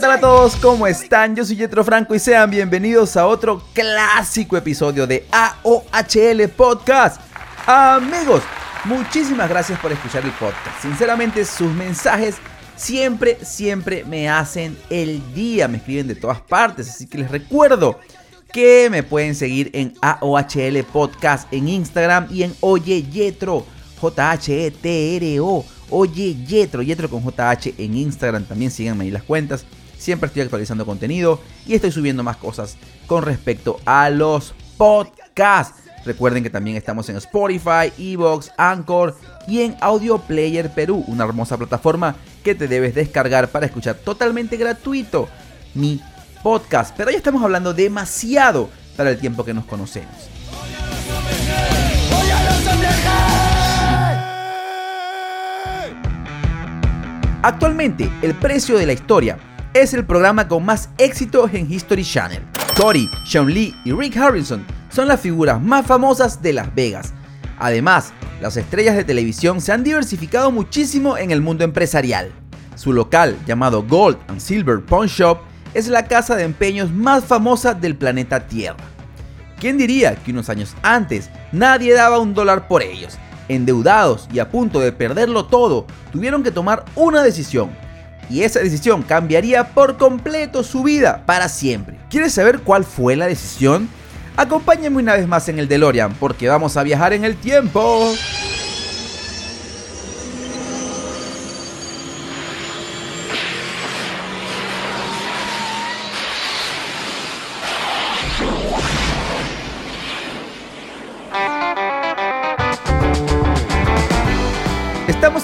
tal a todos? ¿Cómo están? Yo soy Jetro Franco y sean bienvenidos a otro clásico episodio de AOHL Podcast. Amigos, muchísimas gracias por escuchar el podcast. Sinceramente, sus mensajes siempre, siempre me hacen el día. Me escriben de todas partes, así que les recuerdo que me pueden seguir en AOHL Podcast en Instagram y en Oye Yetro, J-H-E-T-R-O. Oye Yetro, Yetro con JH en Instagram. También síganme ahí las cuentas. Siempre estoy actualizando contenido y estoy subiendo más cosas con respecto a los podcasts. Recuerden que también estamos en Spotify, Evox, Anchor y en Audio Player Perú, una hermosa plataforma que te debes descargar para escuchar totalmente gratuito mi podcast. Pero ya estamos hablando demasiado para el tiempo que nos conocemos. Actualmente, El Precio de la Historia es el programa con más éxito en History Channel. Tori, Sean Lee y Rick Harrison son las figuras más famosas de Las Vegas. Además, las estrellas de televisión se han diversificado muchísimo en el mundo empresarial. Su local, llamado Gold and Silver Pawn Shop, es la casa de empeños más famosa del planeta Tierra. ¿Quién diría que unos años antes nadie daba un dólar por ellos? Endeudados y a punto de perderlo todo, tuvieron que tomar una decisión. Y esa decisión cambiaría por completo su vida para siempre. ¿Quieres saber cuál fue la decisión? Acompáñame una vez más en el DeLorean porque vamos a viajar en el tiempo.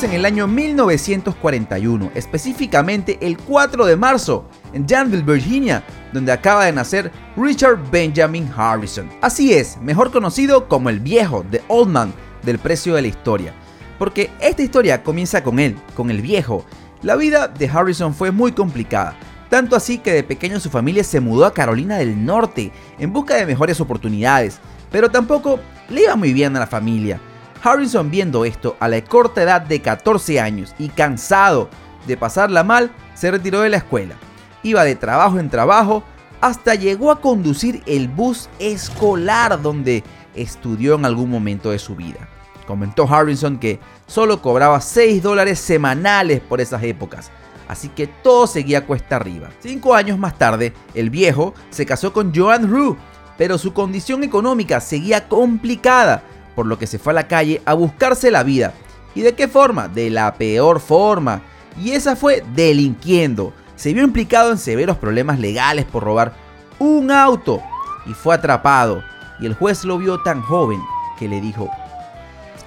En el año 1941, específicamente el 4 de marzo, en Danville, Virginia, donde acaba de nacer Richard Benjamin Harrison. Así es, mejor conocido como el viejo, The Old Man, del precio de la historia. Porque esta historia comienza con él, con el viejo. La vida de Harrison fue muy complicada, tanto así que de pequeño su familia se mudó a Carolina del Norte en busca de mejores oportunidades, pero tampoco le iba muy bien a la familia. Harrison viendo esto a la corta edad de 14 años y cansado de pasarla mal, se retiró de la escuela. Iba de trabajo en trabajo hasta llegó a conducir el bus escolar donde estudió en algún momento de su vida. Comentó Harrison que solo cobraba 6 dólares semanales por esas épocas, así que todo seguía cuesta arriba. Cinco años más tarde, el viejo se casó con Joan Rue, pero su condición económica seguía complicada por lo que se fue a la calle a buscarse la vida. ¿Y de qué forma? De la peor forma. Y esa fue delinquiendo. Se vio implicado en severos problemas legales por robar un auto y fue atrapado. Y el juez lo vio tan joven que le dijo,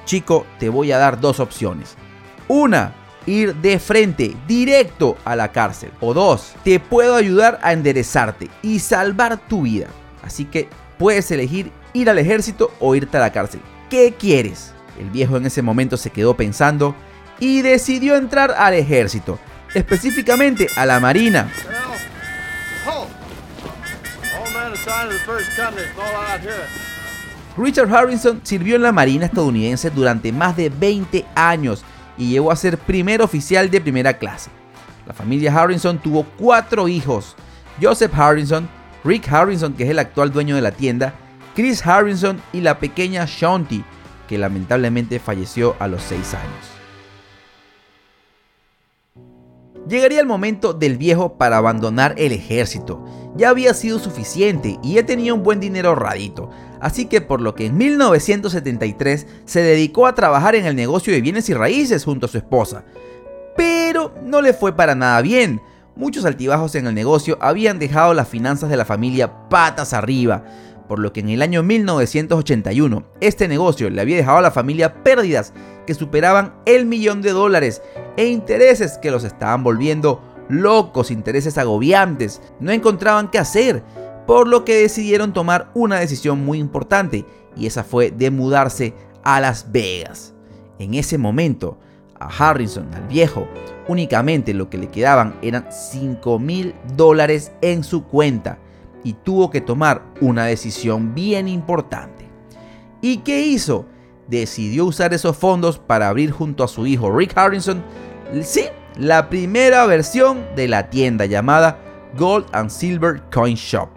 chico, te voy a dar dos opciones. Una, ir de frente, directo a la cárcel. O dos, te puedo ayudar a enderezarte y salvar tu vida. Así que puedes elegir ir al ejército o irte a la cárcel. ¿Qué quieres? El viejo en ese momento se quedó pensando y decidió entrar al ejército, específicamente a la marina. Richard Harrison sirvió en la Marina estadounidense durante más de 20 años y llegó a ser primer oficial de primera clase. La familia Harrison tuvo cuatro hijos, Joseph Harrison, Rick Harrison, que es el actual dueño de la tienda, Chris Harrison y la pequeña Shanti, que lamentablemente falleció a los 6 años. Llegaría el momento del viejo para abandonar el ejército. Ya había sido suficiente y ya tenía un buen dinero ahorradito, así que por lo que en 1973 se dedicó a trabajar en el negocio de bienes y raíces junto a su esposa. Pero no le fue para nada bien. Muchos altibajos en el negocio habían dejado las finanzas de la familia patas arriba por lo que en el año 1981 este negocio le había dejado a la familia pérdidas que superaban el millón de dólares e intereses que los estaban volviendo locos, intereses agobiantes, no encontraban qué hacer, por lo que decidieron tomar una decisión muy importante y esa fue de mudarse a Las Vegas. En ese momento, a Harrison, al viejo, únicamente lo que le quedaban eran 5 mil dólares en su cuenta y tuvo que tomar una decisión bien importante. ¿Y qué hizo? Decidió usar esos fondos para abrir junto a su hijo Rick Harrison, sí, la primera versión de la tienda llamada Gold and Silver Coin Shop,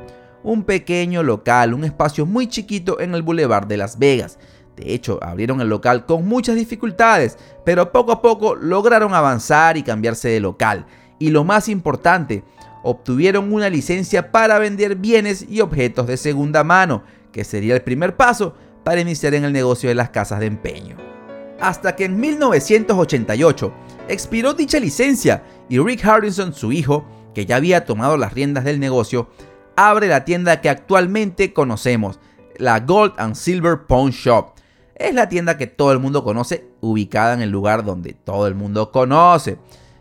un pequeño local, un espacio muy chiquito en el Boulevard de Las Vegas. De hecho, abrieron el local con muchas dificultades, pero poco a poco lograron avanzar y cambiarse de local. Y lo más importante, obtuvieron una licencia para vender bienes y objetos de segunda mano, que sería el primer paso para iniciar en el negocio de las casas de empeño. Hasta que en 1988 expiró dicha licencia y Rick Harrison, su hijo, que ya había tomado las riendas del negocio, abre la tienda que actualmente conocemos, la Gold and Silver Pawn Shop. Es la tienda que todo el mundo conoce, ubicada en el lugar donde todo el mundo conoce.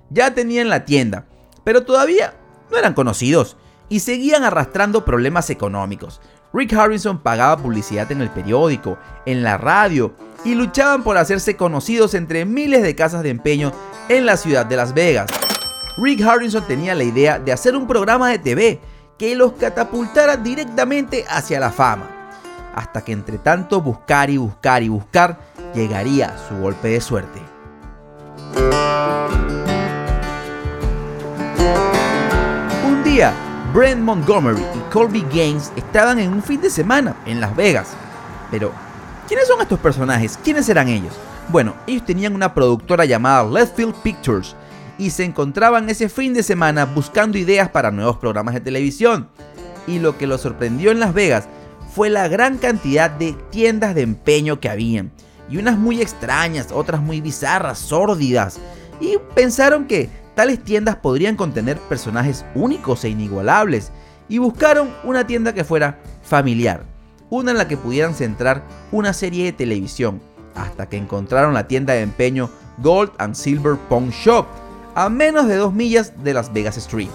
Ya tenían la tienda, pero todavía no eran conocidos y seguían arrastrando problemas económicos. Rick Harrison pagaba publicidad en el periódico, en la radio y luchaban por hacerse conocidos entre miles de casas de empeño en la ciudad de Las Vegas. Rick Harrison tenía la idea de hacer un programa de TV que los catapultara directamente hacia la fama, hasta que entre tanto buscar y buscar y buscar llegaría su golpe de suerte. Brent Montgomery y Colby Gaines estaban en un fin de semana en Las Vegas. Pero, ¿quiénes son estos personajes? ¿Quiénes eran ellos? Bueno, ellos tenían una productora llamada Leftfield Pictures y se encontraban ese fin de semana buscando ideas para nuevos programas de televisión. Y lo que los sorprendió en Las Vegas fue la gran cantidad de tiendas de empeño que habían. Y unas muy extrañas, otras muy bizarras, sórdidas. Y pensaron que Tales tiendas podrían contener personajes únicos e inigualables y buscaron una tienda que fuera familiar, una en la que pudieran centrar una serie de televisión, hasta que encontraron la tienda de empeño Gold and Silver Pawn Shop, a menos de dos millas de Las Vegas Street.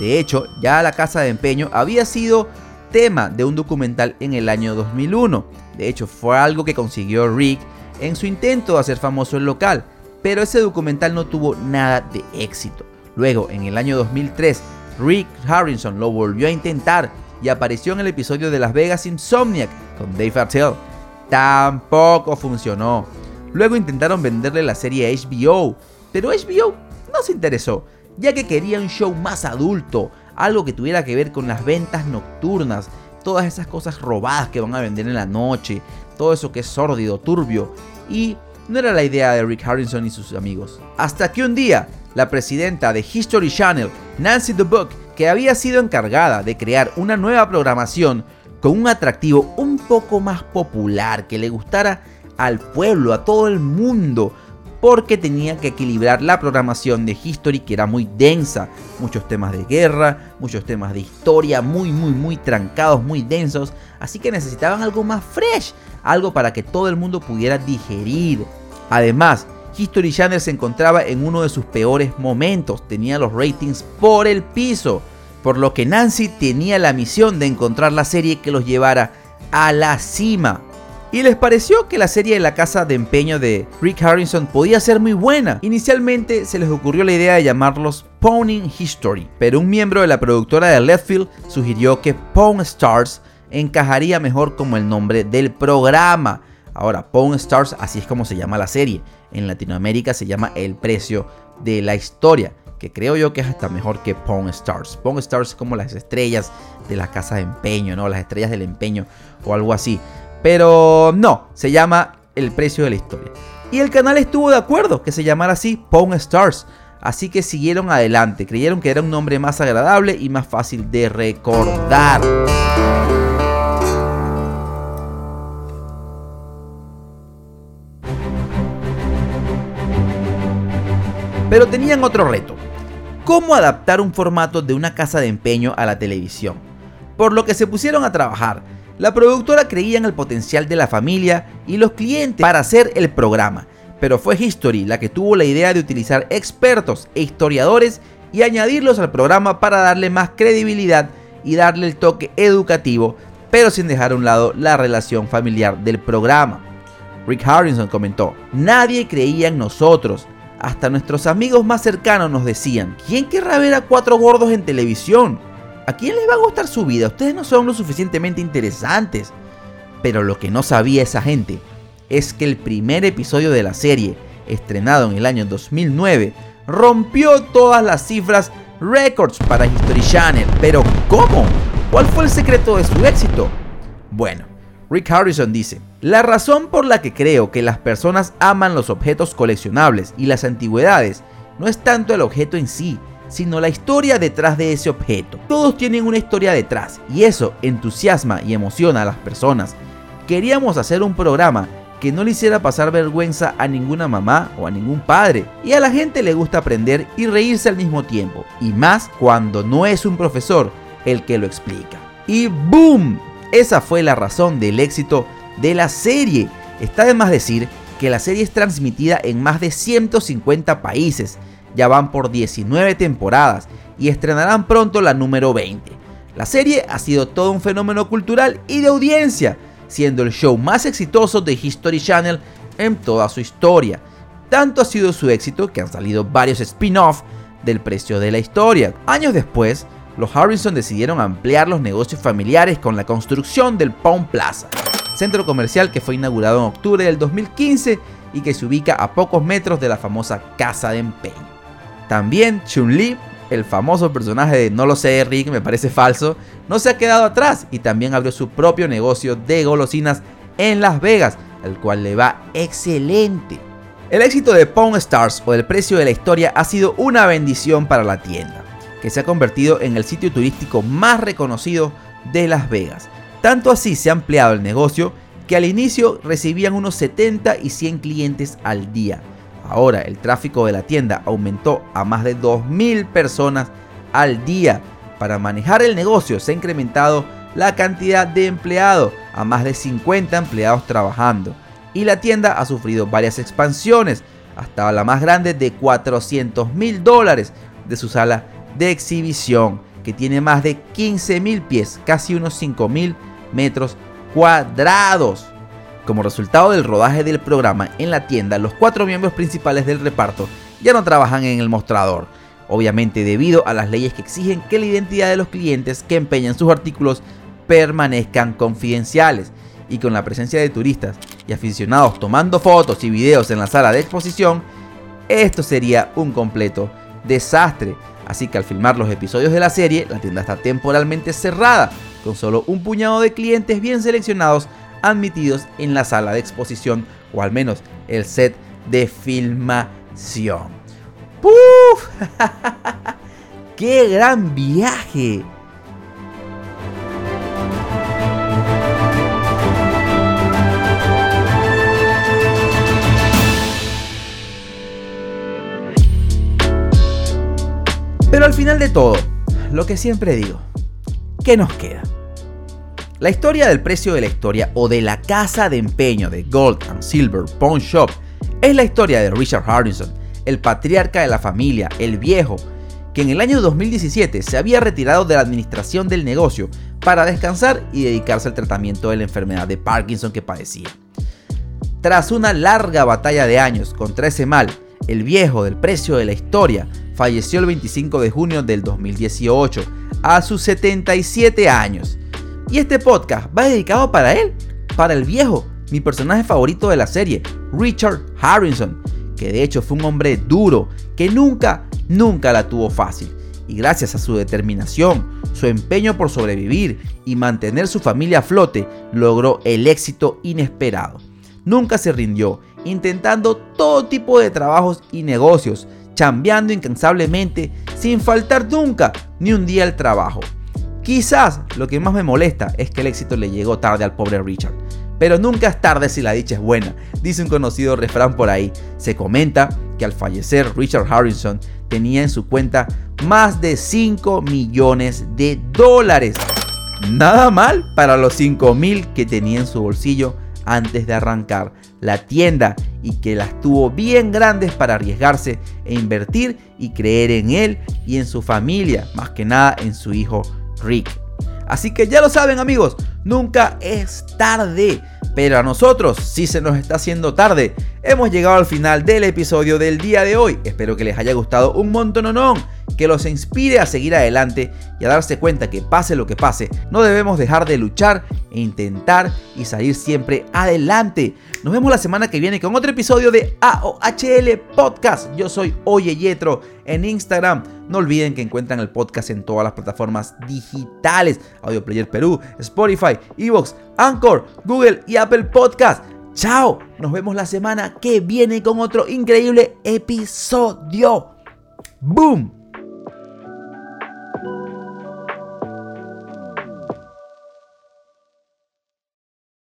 De hecho, ya la casa de empeño había sido tema de un documental en el año 2001. De hecho, fue algo que consiguió Rick en su intento de hacer famoso el local, pero ese documental no tuvo nada de éxito. Luego, en el año 2003, Rick Harrison lo volvió a intentar y apareció en el episodio de Las Vegas Insomniac con Dave Attell. Tampoco funcionó. Luego intentaron venderle la serie a HBO, pero HBO no se interesó, ya que quería un show más adulto, algo que tuviera que ver con las ventas nocturnas, todas esas cosas robadas que van a vender en la noche, todo eso que es sórdido, turbio, y no era la idea de Rick Harrison y sus amigos. Hasta que un día, la presidenta de History Channel, Nancy DeBook, que había sido encargada de crear una nueva programación con un atractivo un poco más popular que le gustara al pueblo, a todo el mundo, porque tenía que equilibrar la programación de History que era muy densa, muchos temas de guerra, muchos temas de historia, muy, muy, muy trancados, muy densos, así que necesitaban algo más fresh, algo para que todo el mundo pudiera digerir. Además, History Channel se encontraba en uno de sus peores momentos, tenía los ratings por el piso, por lo que Nancy tenía la misión de encontrar la serie que los llevara a la cima. Y les pareció que la serie de la casa de empeño de Rick Harrison podía ser muy buena. Inicialmente se les ocurrió la idea de llamarlos Pawning History, pero un miembro de la productora de Leftfield sugirió que Pawn Stars encajaría mejor como el nombre del programa. Ahora, Pawn Stars, así es como se llama la serie. En Latinoamérica se llama El precio de la historia, que creo yo que es hasta mejor que Pawn Stars. Pawn Stars es como las estrellas de la casa de empeño, ¿no? Las estrellas del empeño o algo así. Pero no, se llama El precio de la historia. Y el canal estuvo de acuerdo que se llamara así Pawn Stars. Así que siguieron adelante, creyeron que era un nombre más agradable y más fácil de recordar. Pero tenían otro reto. ¿Cómo adaptar un formato de una casa de empeño a la televisión? Por lo que se pusieron a trabajar. La productora creía en el potencial de la familia y los clientes para hacer el programa, pero fue History la que tuvo la idea de utilizar expertos e historiadores y añadirlos al programa para darle más credibilidad y darle el toque educativo, pero sin dejar a un lado la relación familiar del programa. Rick Harrison comentó, nadie creía en nosotros, hasta nuestros amigos más cercanos nos decían, ¿quién querrá ver a cuatro gordos en televisión? ¿A quién les va a gustar su vida? Ustedes no son lo suficientemente interesantes. Pero lo que no sabía esa gente es que el primer episodio de la serie, estrenado en el año 2009, rompió todas las cifras récords para History Channel. Pero ¿cómo? ¿Cuál fue el secreto de su éxito? Bueno, Rick Harrison dice, la razón por la que creo que las personas aman los objetos coleccionables y las antigüedades no es tanto el objeto en sí, sino la historia detrás de ese objeto. Todos tienen una historia detrás y eso entusiasma y emociona a las personas. Queríamos hacer un programa que no le hiciera pasar vergüenza a ninguna mamá o a ningún padre. Y a la gente le gusta aprender y reírse al mismo tiempo. Y más cuando no es un profesor el que lo explica. Y ¡boom! Esa fue la razón del éxito de la serie. Está de más decir que la serie es transmitida en más de 150 países. Ya van por 19 temporadas y estrenarán pronto la número 20. La serie ha sido todo un fenómeno cultural y de audiencia siendo el show más exitoso de History Channel en toda su historia. Tanto ha sido su éxito que han salido varios spin-off del precio de la historia. Años después, los Harrison decidieron ampliar los negocios familiares con la construcción del Pound Plaza, centro comercial que fue inaugurado en octubre del 2015 y que se ubica a pocos metros de la famosa Casa de Empeño. También Chun-Li el famoso personaje de No lo sé Rick, me parece falso, no se ha quedado atrás y también abrió su propio negocio de golosinas en Las Vegas, el cual le va excelente. El éxito de Pawn Stars o el precio de la historia ha sido una bendición para la tienda, que se ha convertido en el sitio turístico más reconocido de Las Vegas. Tanto así se ha ampliado el negocio que al inicio recibían unos 70 y 100 clientes al día Ahora el tráfico de la tienda aumentó a más de 2.000 personas al día. Para manejar el negocio se ha incrementado la cantidad de empleados a más de 50 empleados trabajando. Y la tienda ha sufrido varias expansiones, hasta la más grande de 400 mil dólares de su sala de exhibición, que tiene más de 15 mil pies, casi unos 5 mil metros cuadrados. Como resultado del rodaje del programa en la tienda, los cuatro miembros principales del reparto ya no trabajan en el mostrador, obviamente debido a las leyes que exigen que la identidad de los clientes que empeñan sus artículos permanezcan confidenciales y con la presencia de turistas y aficionados tomando fotos y videos en la sala de exposición, esto sería un completo desastre. Así que al filmar los episodios de la serie, la tienda está temporalmente cerrada, con solo un puñado de clientes bien seleccionados admitidos en la sala de exposición o al menos el set de filmación. ¡Puf! ¡Qué gran viaje! Pero al final de todo, lo que siempre digo, ¿qué nos queda? La historia del precio de la historia o de la casa de empeño de Gold and Silver Pawn Shop es la historia de Richard Harrison, el patriarca de la familia, el viejo, que en el año 2017 se había retirado de la administración del negocio para descansar y dedicarse al tratamiento de la enfermedad de Parkinson que padecía. Tras una larga batalla de años contra ese mal, el viejo del precio de la historia falleció el 25 de junio del 2018 a sus 77 años y este podcast va dedicado para él, para el viejo, mi personaje favorito de la serie, Richard Harrison, que de hecho fue un hombre duro, que nunca, nunca la tuvo fácil. Y gracias a su determinación, su empeño por sobrevivir y mantener su familia a flote, logró el éxito inesperado. Nunca se rindió, intentando todo tipo de trabajos y negocios, chambeando incansablemente, sin faltar nunca ni un día al trabajo. Quizás lo que más me molesta es que el éxito le llegó tarde al pobre Richard. Pero nunca es tarde si la dicha es buena, dice un conocido refrán por ahí. Se comenta que al fallecer Richard Harrison tenía en su cuenta más de 5 millones de dólares. Nada mal para los 5 mil que tenía en su bolsillo antes de arrancar la tienda y que las tuvo bien grandes para arriesgarse e invertir y creer en él y en su familia, más que nada en su hijo Rick. Así que ya lo saben amigos, Nunca es tarde. Pero a nosotros sí se nos está haciendo tarde. Hemos llegado al final del episodio del día de hoy. Espero que les haya gustado un montón que los inspire a seguir adelante y a darse cuenta que pase lo que pase, no debemos dejar de luchar e intentar y salir siempre adelante. Nos vemos la semana que viene con otro episodio de AOHL Podcast. Yo soy Oye Yetro en Instagram. No olviden que encuentran el podcast en todas las plataformas digitales: Audio Player Perú, Spotify, Evox, Anchor, Google y Apple Podcast. Chao, nos vemos la semana que viene con otro increíble episodio. ¡Boom!